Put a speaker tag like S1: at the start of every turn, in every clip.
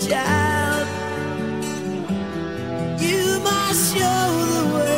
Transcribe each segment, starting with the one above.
S1: child. You must show the world.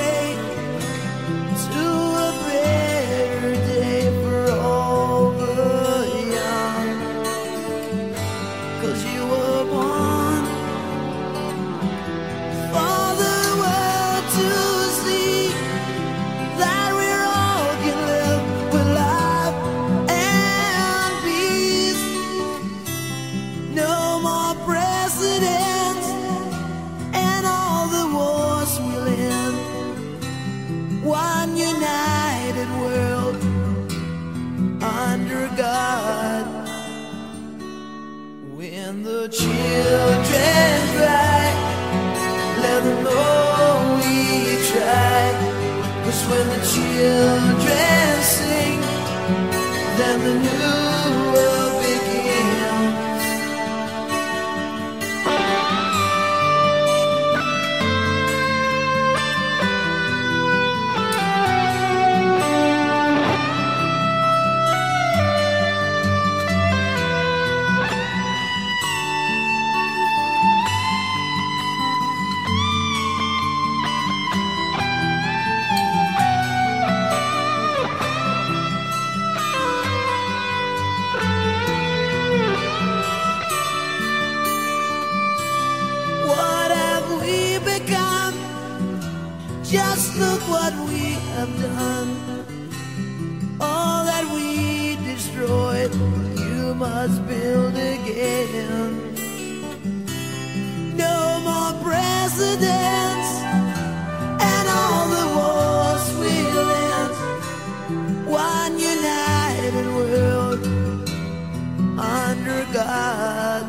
S1: God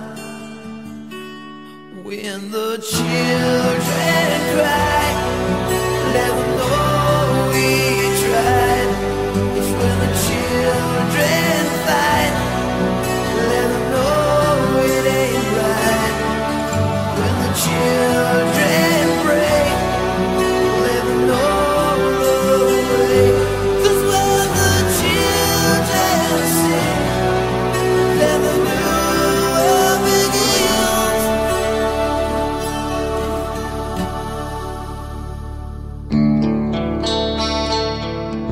S1: when the children cry.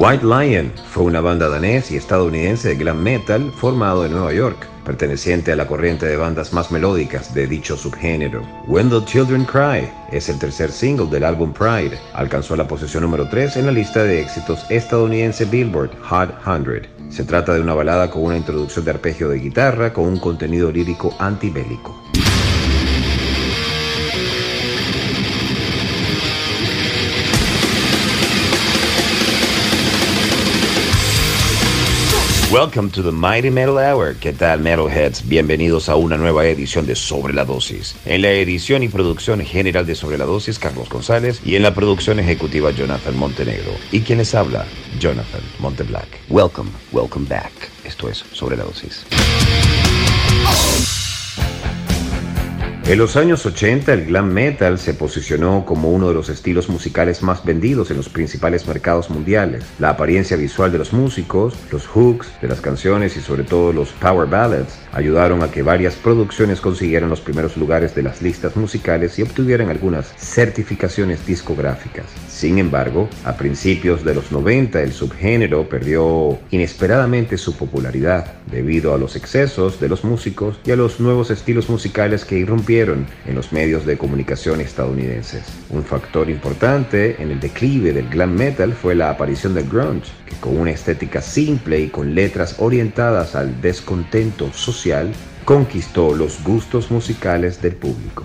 S2: White Lion fue una banda danés y estadounidense de glam metal formado en Nueva York, perteneciente a la corriente de bandas más melódicas de dicho subgénero. When the Children Cry es el tercer single del álbum Pride, alcanzó la posición número 3 en la lista de éxitos estadounidense Billboard Hot 100. Se trata de una balada con una introducción de arpegio de guitarra con un contenido lírico antibélico. Welcome to the Mighty Metal Hour. ¿Qué tal, Metalheads? Bienvenidos a una nueva edición de Sobre la Dosis. En la edición y producción general de Sobre la Dosis, Carlos González, y en la producción ejecutiva, Jonathan Montenegro. ¿Y quién les habla? Jonathan Monteblack. Welcome, welcome back. Esto es Sobre la Dosis. En los años 80 el glam metal se posicionó como uno de los estilos musicales más vendidos en los principales mercados mundiales. La apariencia visual de los músicos, los hooks de las canciones y sobre todo los power ballads ayudaron a que varias producciones consiguieran los primeros lugares de las listas musicales y obtuvieran algunas certificaciones discográficas. Sin embargo, a principios de los 90 el subgénero perdió inesperadamente su popularidad debido a los excesos de los músicos y a los nuevos estilos musicales que irrumpieron en los medios de comunicación estadounidenses. Un factor importante en el declive del glam metal fue la aparición del grunge, que con una estética simple y con letras orientadas al descontento social, conquistó los gustos musicales del público.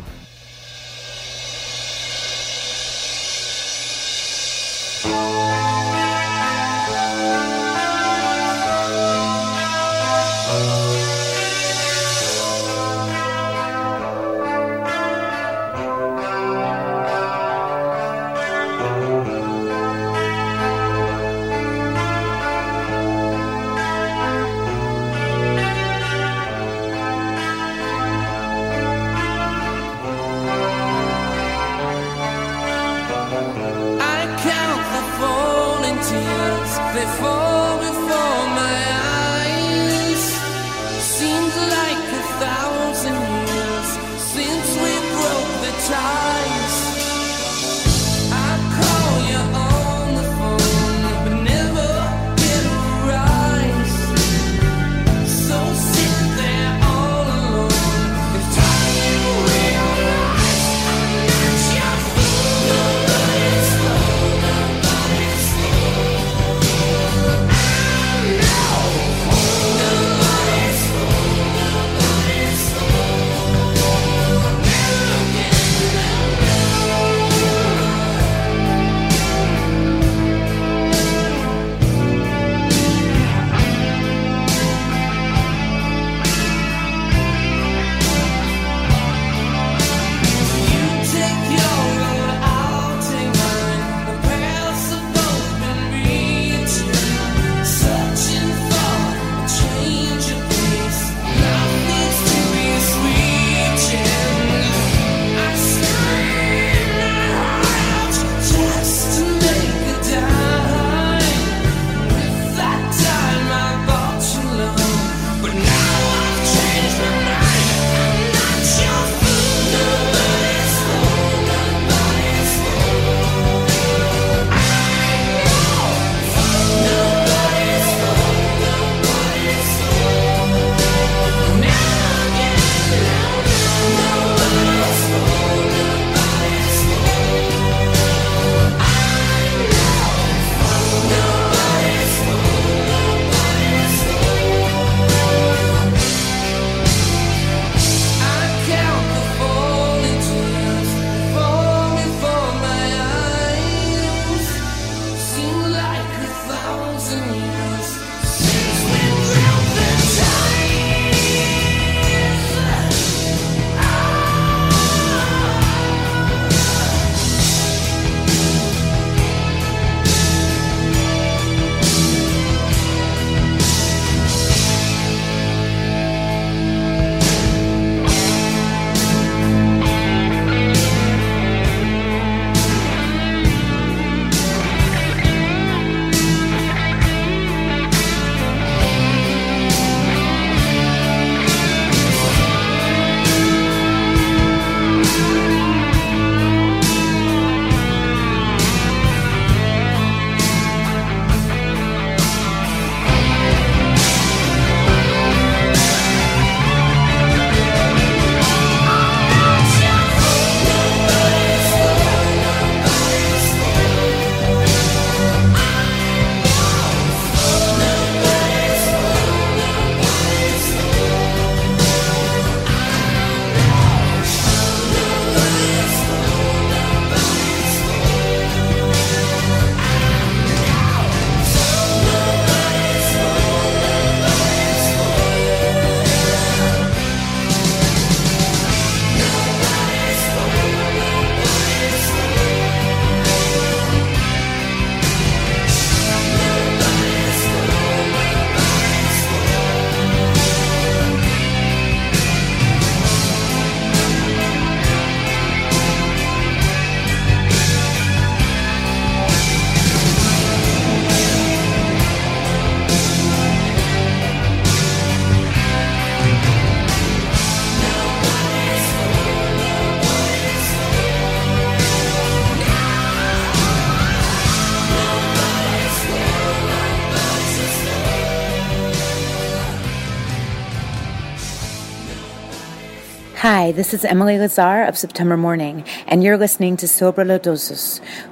S3: Hi, this is Emily Lazar of September Morning, and you're listening to Sobre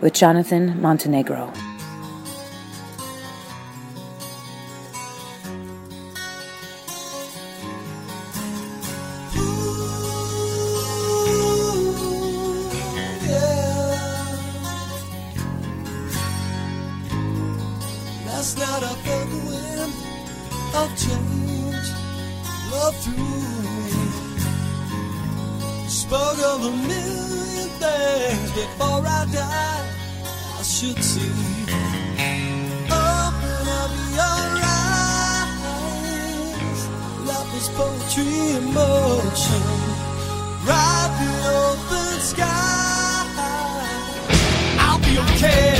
S3: with Jonathan Montenegro.
S4: Spoke of a million things before I die. I should see. Open up your eyes. Life is poetry in motion. Ride the open sky. I'll be okay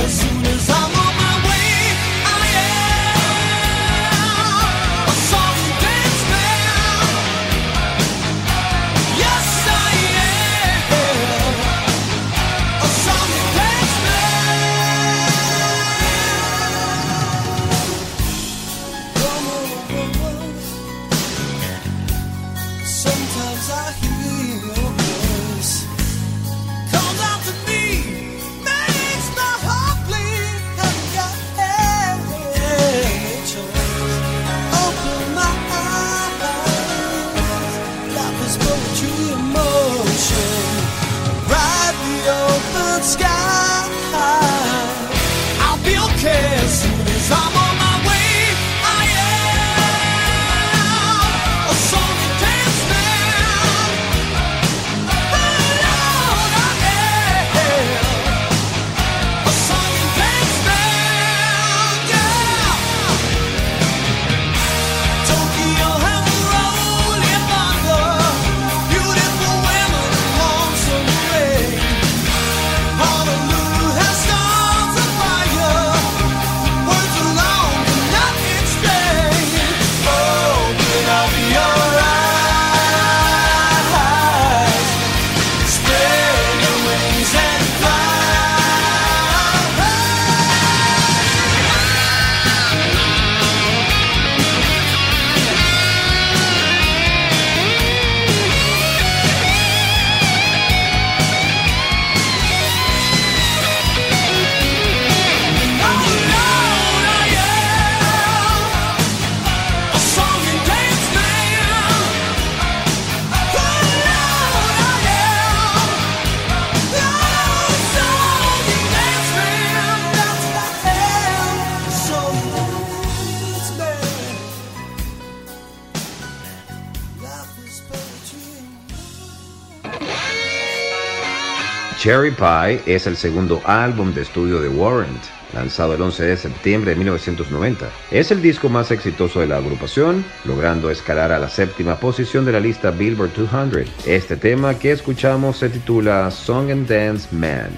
S2: Cherry Pie es el segundo álbum de estudio de Warrant, lanzado el 11 de septiembre de 1990. Es el disco más exitoso de la agrupación, logrando escalar a la séptima posición de la lista Billboard 200. Este tema que escuchamos se titula Song and Dance Man.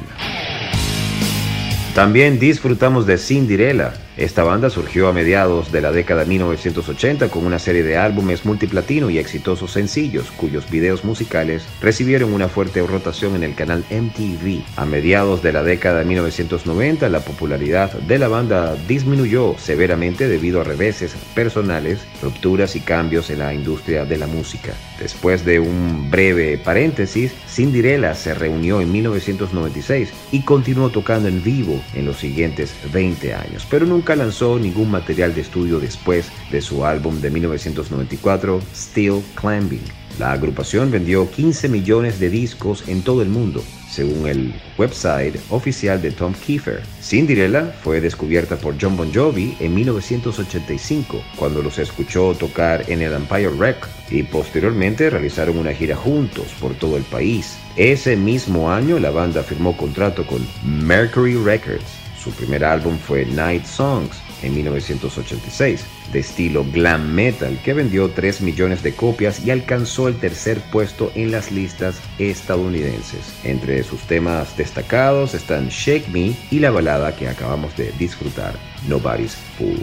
S2: También disfrutamos de Cinderella. Esta banda surgió a mediados de la década de 1980 con una serie de álbumes multiplatino y exitosos sencillos cuyos videos musicales recibieron una fuerte rotación en el canal MTV. A mediados de la década de 1990 la popularidad de la banda disminuyó severamente debido a reveses personales, rupturas y cambios en la industria de la música. Después de un breve paréntesis, Cinderella se reunió en 1996 y continuó tocando en vivo en los siguientes 20 años, pero nunca lanzó ningún material de estudio después de su álbum de 1994, Still Climbing. La agrupación vendió 15 millones de discos en todo el mundo, según el website oficial de Tom Kiefer. Cinderella fue descubierta por John Bon Jovi en 1985, cuando los escuchó tocar en el Empire Records y posteriormente realizaron una gira juntos por todo el país. Ese mismo año la banda firmó contrato con Mercury Records. Su primer álbum fue Night Songs en 1986, de estilo glam metal, que vendió 3 millones de copias y alcanzó el tercer puesto en las listas estadounidenses. Entre sus temas destacados están Shake Me y la balada que acabamos de disfrutar, Nobody's Fool.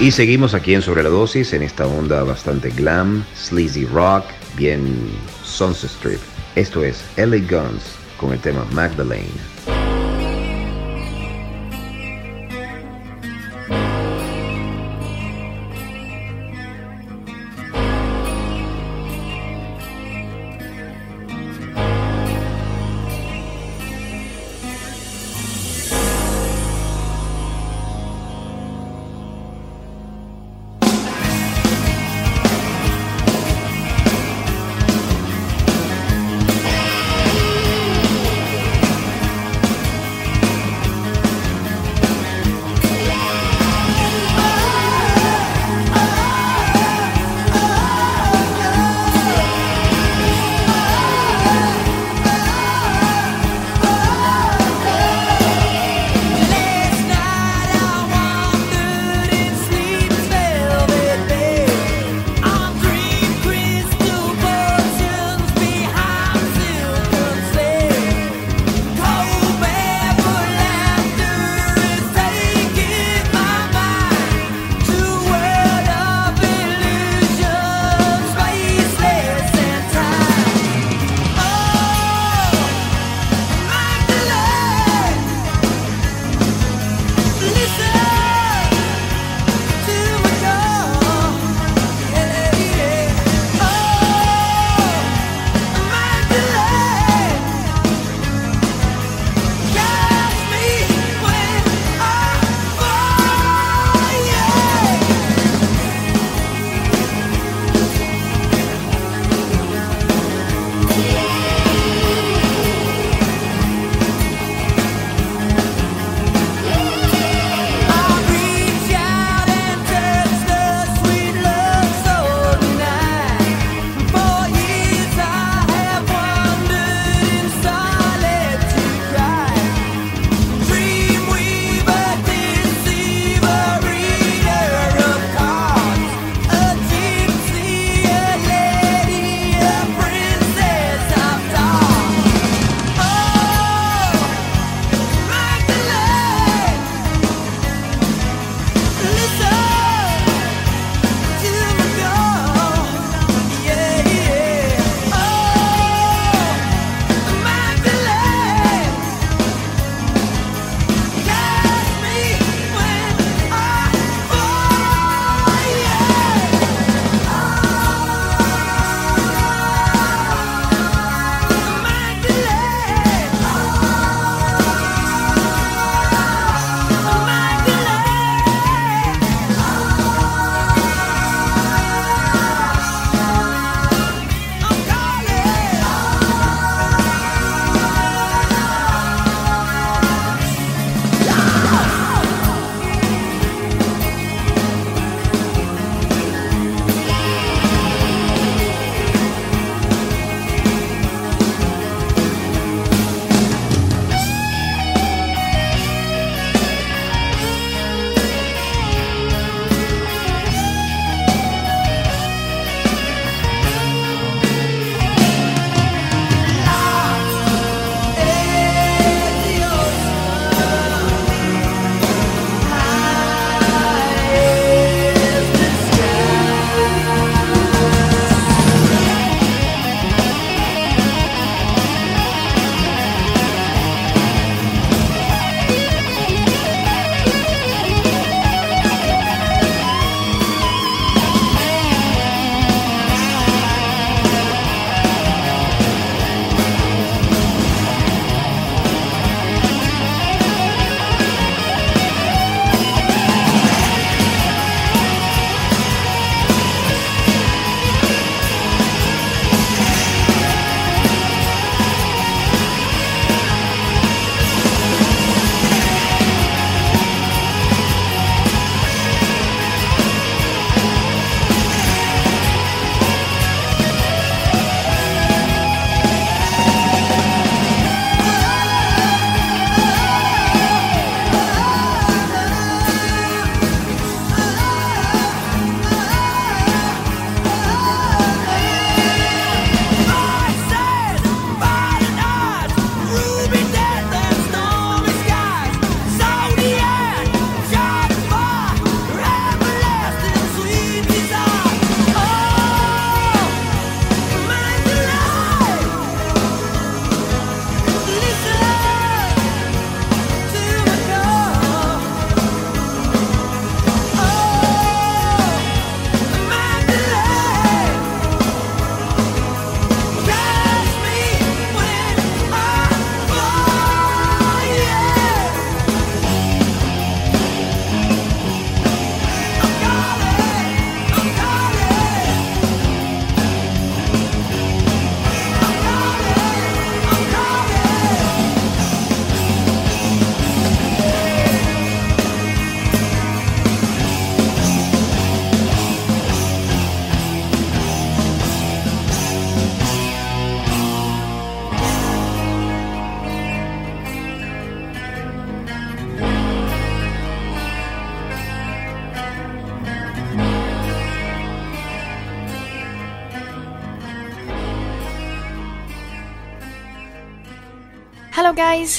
S2: Y seguimos aquí en Sobre la Dosis, en esta onda bastante glam, sleazy rock, bien Sunset Strip. Esto es LA Guns con el tema Magdalene.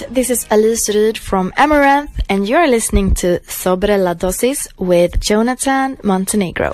S4: This is Alice Ryd from Amaranth and you're listening to Sobre la Dosis with Jonathan Montenegro.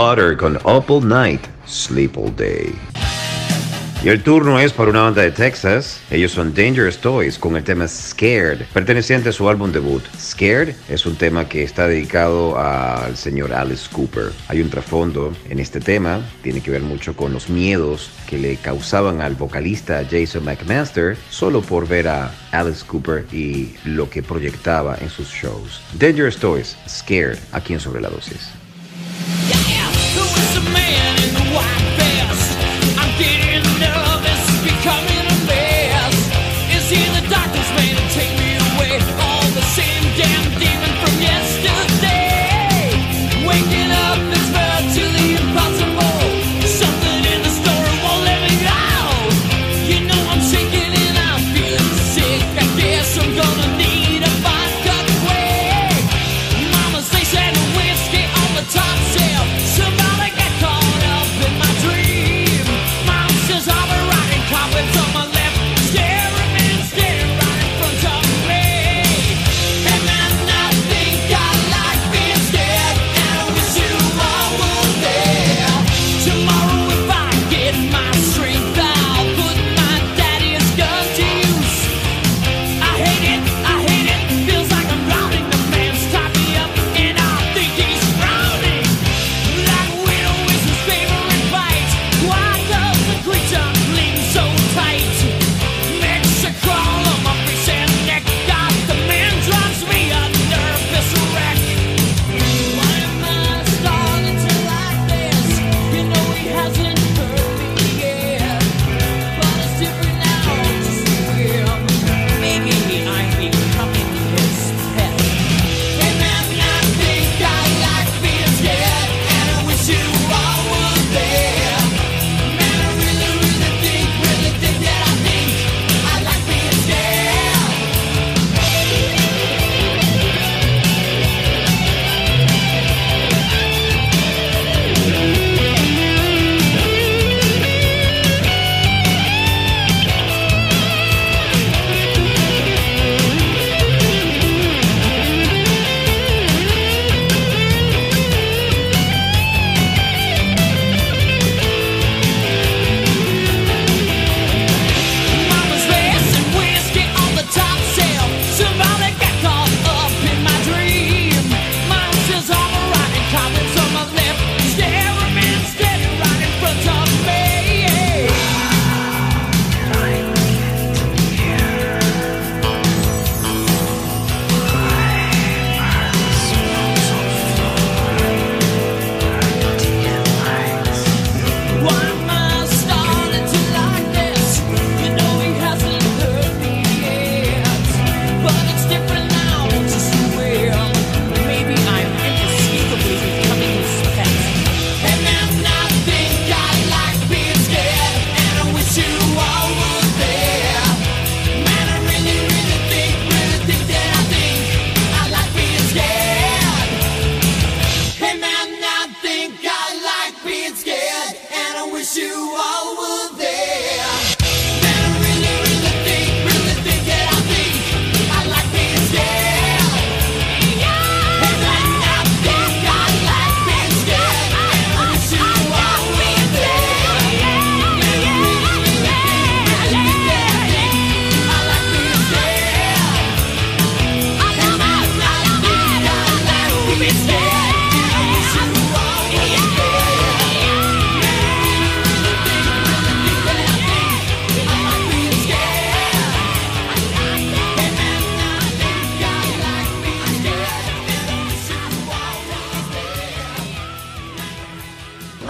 S2: Slaughter con Up All Night, Sleep All Day. Y el turno es para una banda de Texas. Ellos son Dangerous Toys con el tema Scared, perteneciente a su álbum debut. Scared es un tema que está dedicado al señor Alice Cooper. Hay un trasfondo en este tema, tiene que ver mucho con los miedos que le causaban al vocalista Jason McMaster solo por ver a Alice Cooper y lo que proyectaba en sus shows. Dangerous Toys, Scared, aquí en Sobre la Dosis.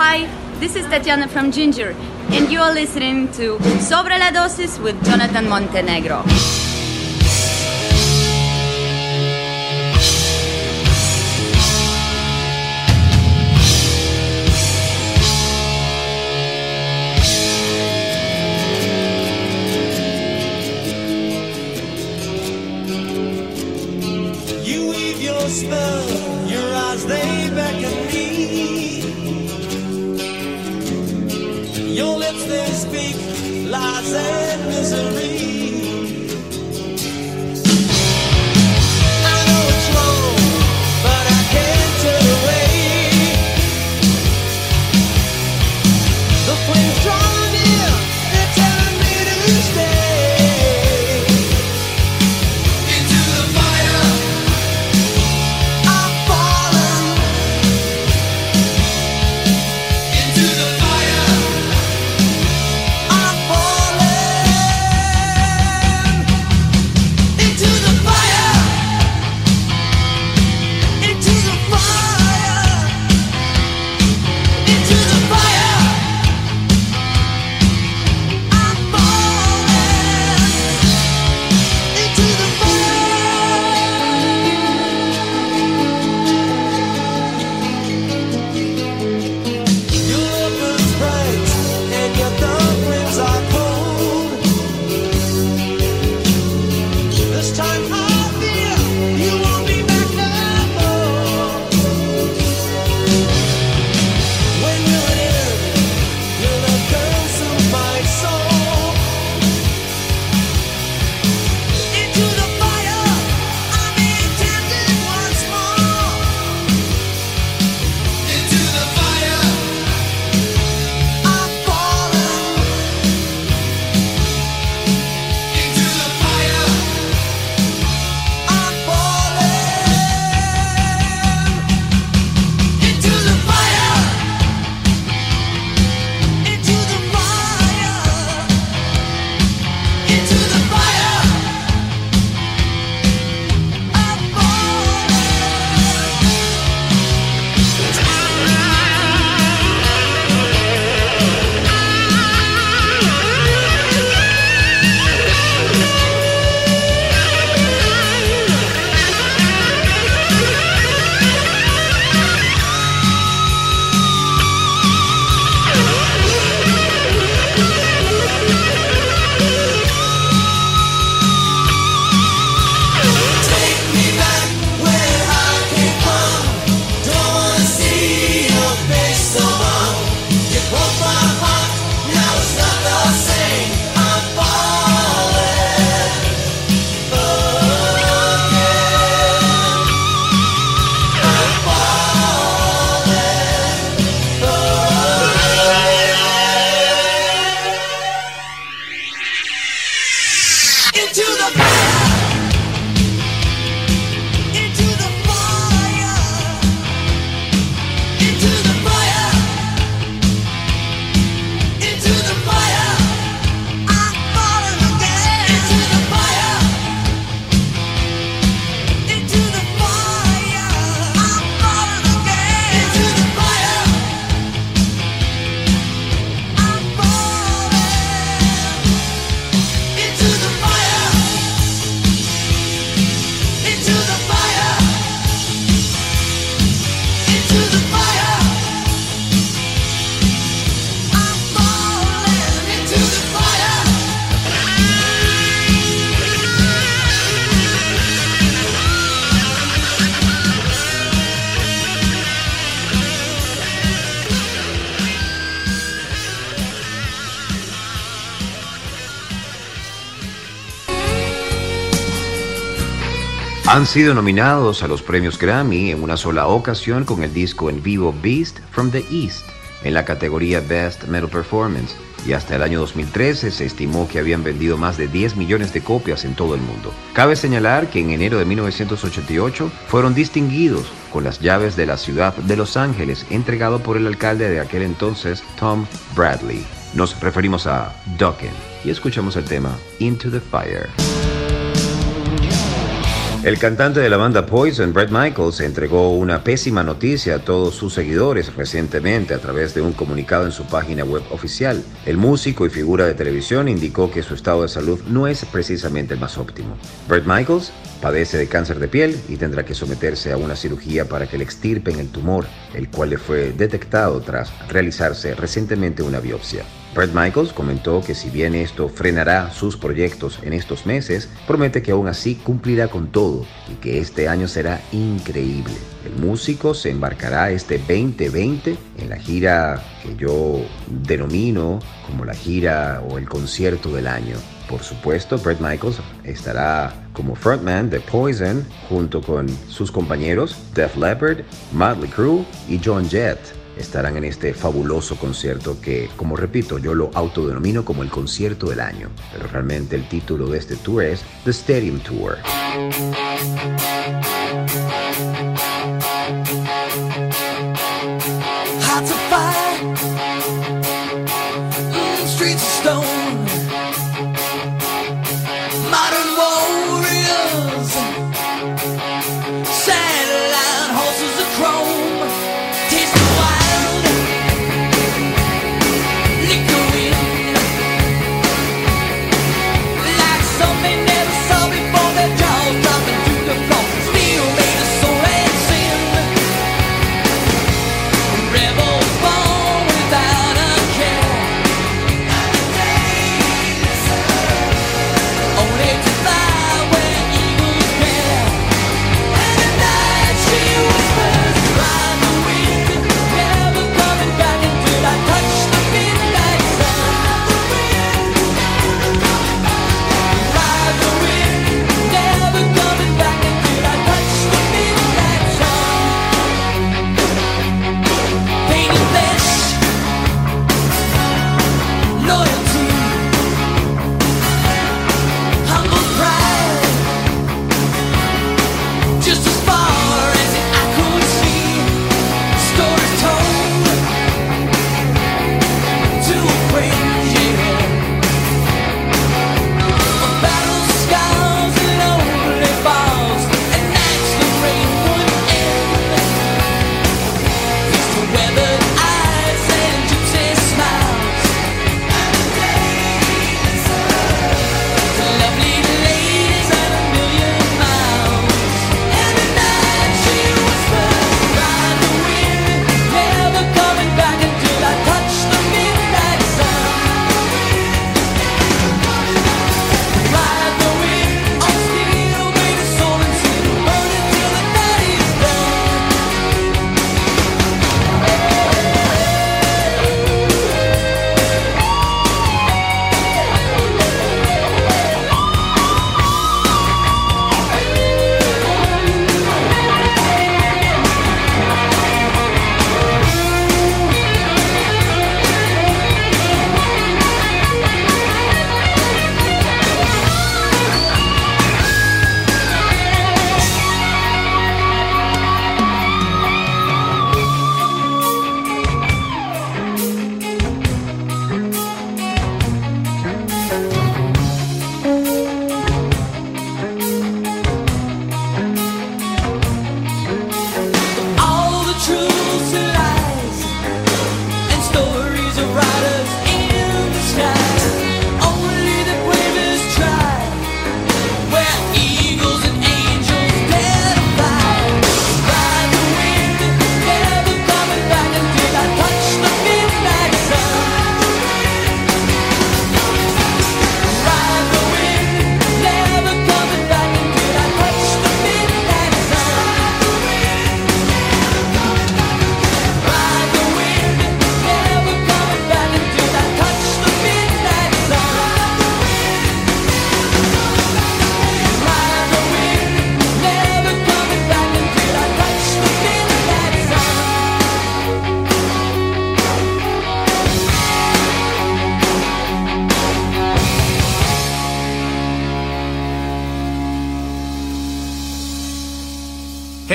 S5: Hi, this is
S4: Tatiana from Ginger, and you are listening to Sobre la Dosis with Jonathan Montenegro.
S2: Han sido nominados a los premios Grammy en una sola ocasión con el disco en vivo Beast from the East en la categoría Best Metal Performance y hasta el año 2013 se estimó que habían vendido más de 10 millones de copias en todo el mundo. Cabe señalar que en enero de 1988 fueron distinguidos con las llaves de la ciudad de Los Ángeles entregado por el alcalde de aquel entonces, Tom Bradley. Nos referimos a Dokken y escuchamos el tema Into the Fire.
S4: El cantante de la banda Poison, Brett Michaels, entregó una pésima noticia a todos sus seguidores recientemente a través de un comunicado en su página web oficial. El músico y figura de televisión indicó que su estado de salud no es precisamente el más óptimo. Brett Michaels padece de cáncer de piel y tendrá que someterse a una cirugía para que le extirpen el tumor, el cual le fue detectado tras realizarse recientemente una biopsia. Brett Michaels comentó que si bien esto frenará sus proyectos en estos meses, promete que aún así cumplirá con todo y que este año será increíble. El músico se embarcará este 2020 en la gira que yo denomino como la gira o el concierto del año. Por supuesto, Brett Michaels estará como frontman de Poison junto con sus compañeros Def Leppard, Motley Crue y John Jett estarán en este fabuloso concierto que, como repito, yo lo autodenomino como el concierto del año, pero realmente el título de este tour es The Stadium Tour.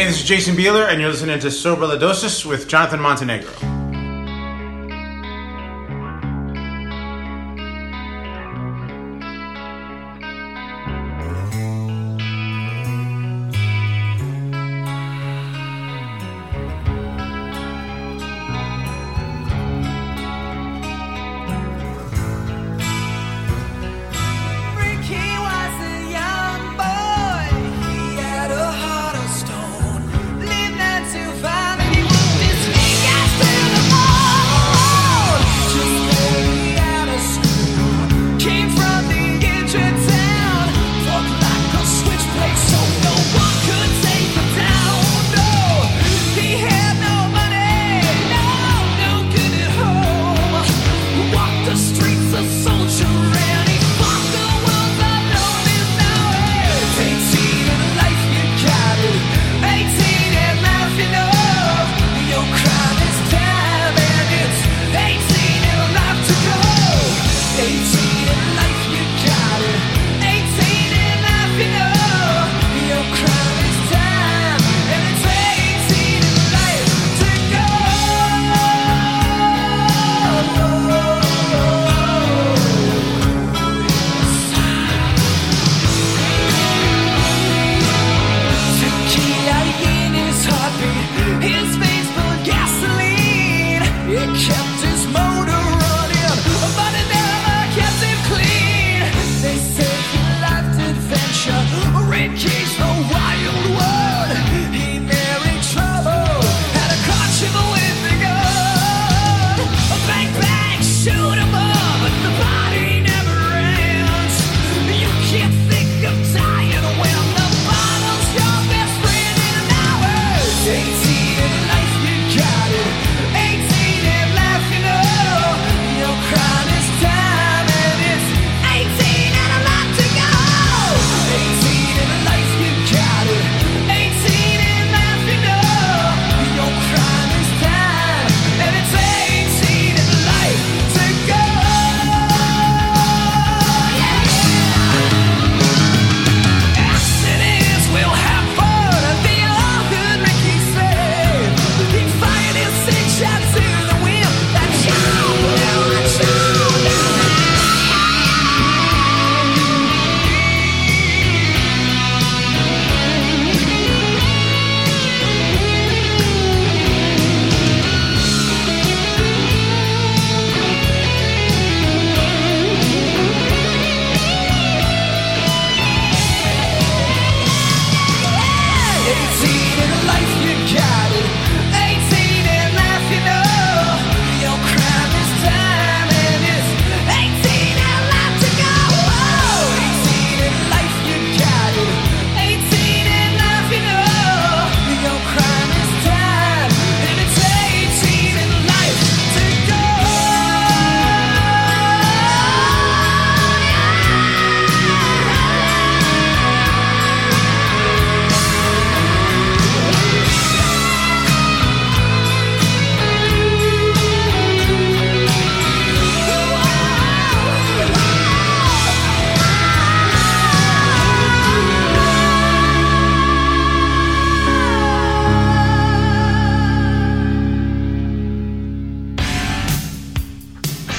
S6: Jason Beeler, and you're listening to Sobre La Dosis with Jonathan Montenegro.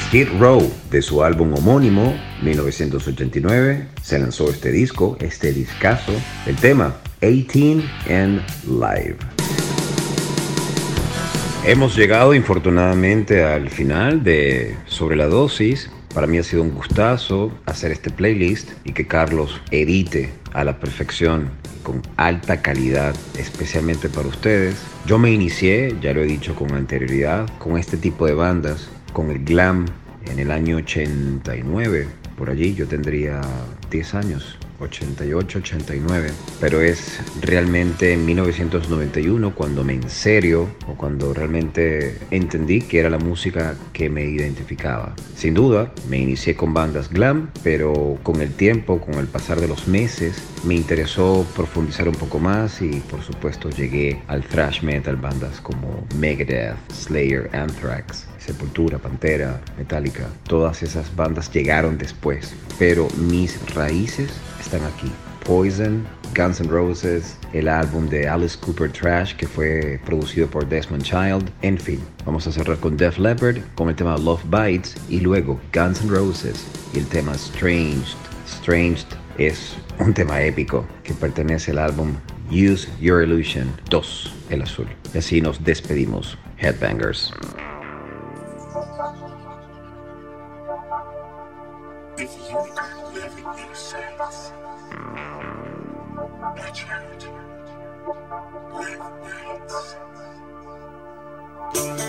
S2: Skid Row, de su álbum homónimo 1989, se lanzó este disco, este discazo, el tema 18 and Live. Hemos llegado infortunadamente al final de Sobre la dosis. Para mí ha sido un gustazo hacer este playlist y que Carlos edite a la perfección con alta calidad, especialmente para ustedes. Yo me inicié, ya lo he dicho con anterioridad, con este tipo de bandas, con el glam en el año 89. Por allí yo tendría 10 años. 88, 89, pero es realmente en 1991 cuando me en serio o cuando realmente entendí que era la música que me identificaba. Sin duda, me inicié con bandas glam, pero con el tiempo, con el pasar de los meses, me interesó profundizar un poco más y por supuesto llegué al thrash metal, bandas como Megadeth, Slayer, Anthrax, Sepultura, Pantera, Metallica, todas esas bandas llegaron después, pero mis raíces están aquí. Poison, Guns N' Roses, el álbum de Alice Cooper Trash que fue producido por Desmond Child, en fin, vamos a cerrar con Def Leppard, con el tema Love Bites y luego Guns N' Roses y el tema Stranged. Stranged es un tema épico que pertenece al álbum Use Your Illusion 2, el azul. Y así nos despedimos, Headbangers.
S1: When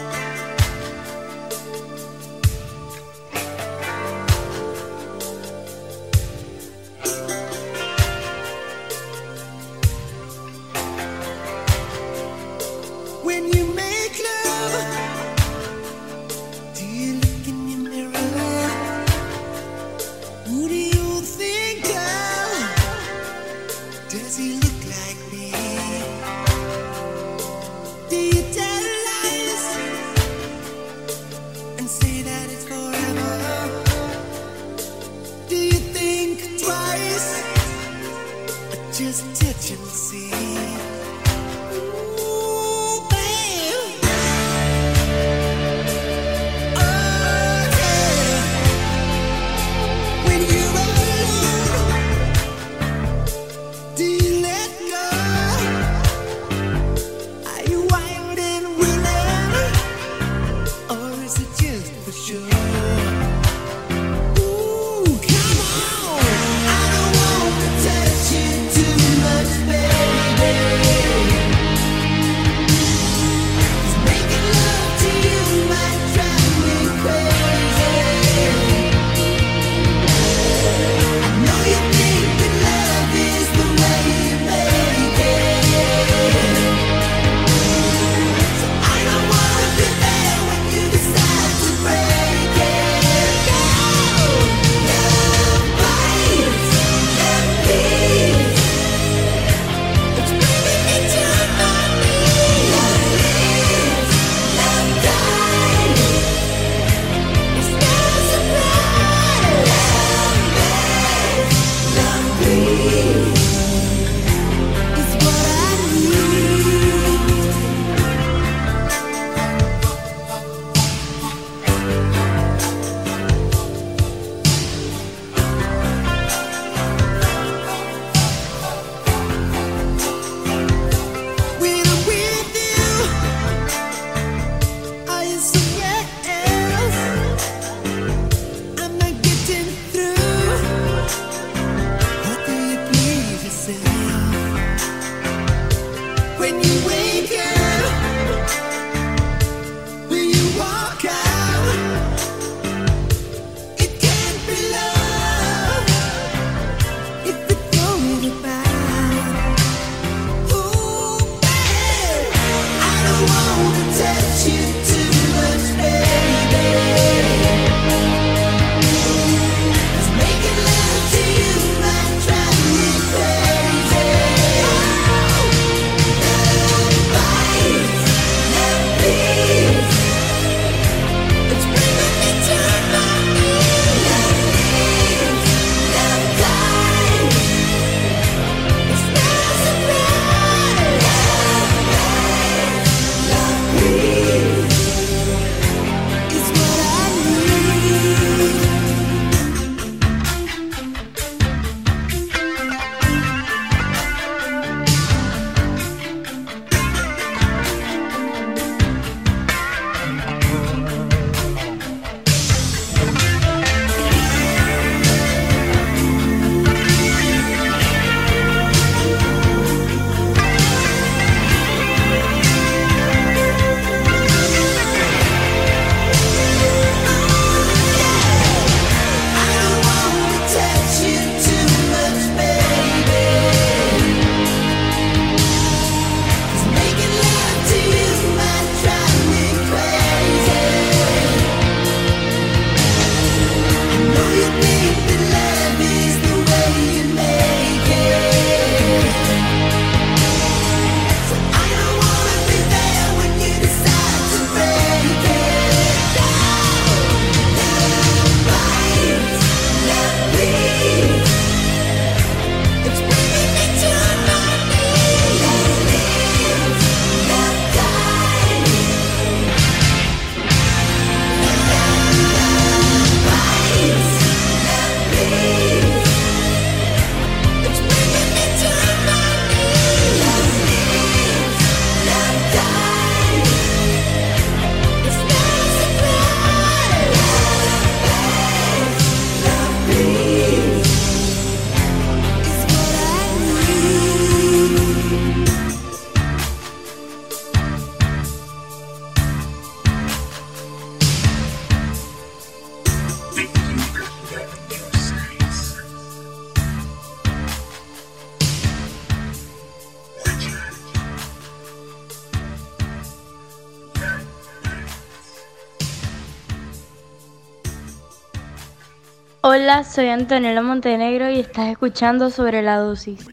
S7: Soy Antonella Montenegro y estás escuchando sobre la dosis.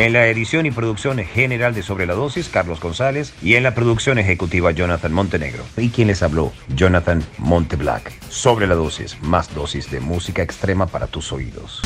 S2: En la edición y producción general de Sobre la Dosis, Carlos González. Y en la producción ejecutiva, Jonathan Montenegro. Y quien les habló, Jonathan Monteblack. Sobre la Dosis, más dosis de música extrema para tus oídos.